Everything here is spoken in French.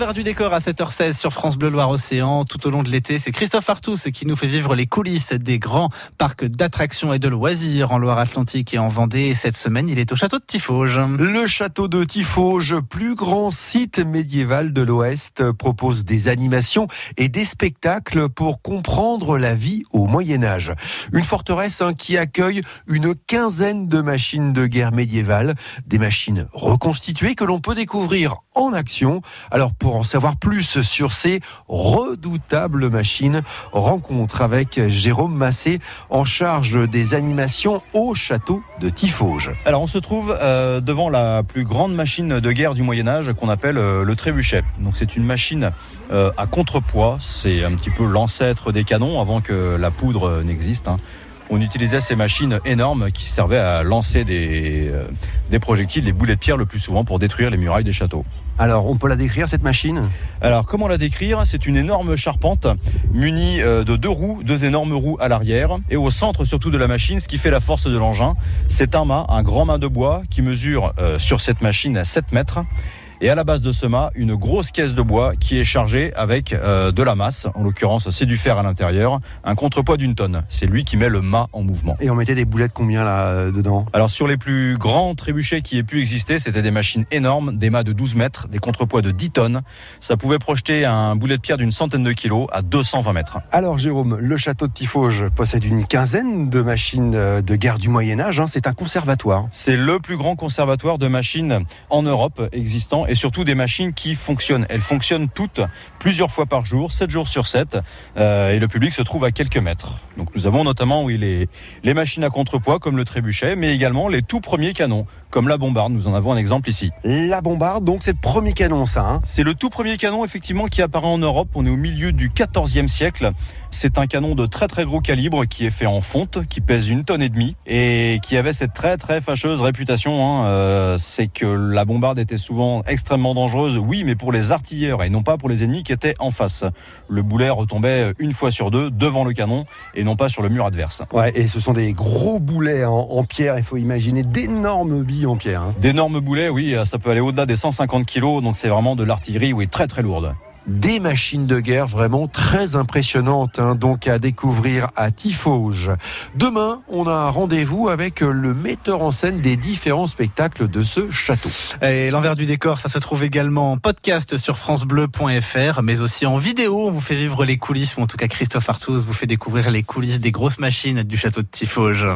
l'envers du décor à 7h16 sur France Bleu Loire-Océan. Tout au long de l'été, c'est Christophe Artus qui nous fait vivre les coulisses des grands parcs d'attractions et de loisirs en Loire-Atlantique et en Vendée. cette semaine, il est au château de Tifauge. Le château de Tifauge, plus grand site médiéval de l'Ouest, propose des animations et des spectacles pour comprendre la vie au Moyen Âge. Une forteresse hein, qui accueille une quinzaine de machines de guerre médiévales, des machines reconstituées que l'on peut découvrir en action. Alors pour en savoir plus sur ces redoutables machines, rencontre avec Jérôme Massé en charge des animations au château de Tifauge. Alors on se trouve euh, devant la plus grande machine de guerre du Moyen Âge qu'on appelle euh, le trébuchet. Donc c'est une machine euh, à contrepoids, c'est un petit peu l'ancêtre des canons avant que la poudre n'existe. Hein on utilisait ces machines énormes qui servaient à lancer des, des projectiles, des boulets de pierre le plus souvent pour détruire les murailles des châteaux. Alors, on peut la décrire cette machine? Alors, comment la décrire? C'est une énorme charpente munie euh, de deux roues, deux énormes roues à l'arrière et au centre surtout de la machine, ce qui fait la force de l'engin, c'est un mât, un grand mât de bois qui mesure euh, sur cette machine 7 mètres et à la base de ce mât, une grosse caisse de bois qui est chargée avec euh, de la masse. En l'occurrence, c'est du fer à l'intérieur, un contrepoids d'une tonne. C'est lui qui met le mât en mouvement. Et on mettait des boulettes combien là euh, dedans? Alors sur les plus grands trébuchets qui aient pu exister, c'était des machines énormes, des mâts de 12 mètres, des contrepoids de 10 tonnes. Ça pouvait projeter un boulet de pierre d'une centaine de kilos à 220 mètres. Alors Jérôme, le château de Tifauge possède une quinzaine de machines euh, de guerre du Moyen Âge. Hein. C'est un conservatoire. C'est le plus grand conservatoire de machines en Europe existant et surtout des machines qui fonctionnent. Elles fonctionnent toutes plusieurs fois par jour, 7 jours sur 7, euh, et le public se trouve à quelques mètres. Donc nous avons notamment oui, les, les machines à contrepoids comme le trébuchet, mais également les tout premiers canons comme la bombarde. Nous en avons un exemple ici. La bombarde, donc c'est le premier canon ça hein C'est le tout premier canon effectivement qui apparaît en Europe. On est au milieu du 14e siècle. C'est un canon de très très gros calibre qui est fait en fonte, qui pèse une tonne et demie et qui avait cette très très fâcheuse réputation. Hein. Euh, c'est que la bombarde était souvent extrêmement dangereuse, oui, mais pour les artilleurs et non pas pour les ennemis qui étaient en face. Le boulet retombait une fois sur deux devant le canon et non pas sur le mur adverse. Ouais, et ce sont des gros boulets en, en pierre. Il faut imaginer d'énormes billes en pierre. Hein. D'énormes boulets, oui, ça peut aller au-delà des 150 kilos, donc c'est vraiment de l'artillerie, oui, très très lourde des machines de guerre vraiment très impressionnantes, hein, donc à découvrir à Tifauge. Demain, on a un rendez-vous avec le metteur en scène des différents spectacles de ce château. Et l'envers du décor, ça se trouve également en podcast sur francebleu.fr, mais aussi en vidéo. On vous fait vivre les coulisses, ou en tout cas Christophe Artus vous fait découvrir les coulisses des grosses machines du château de Tifauge.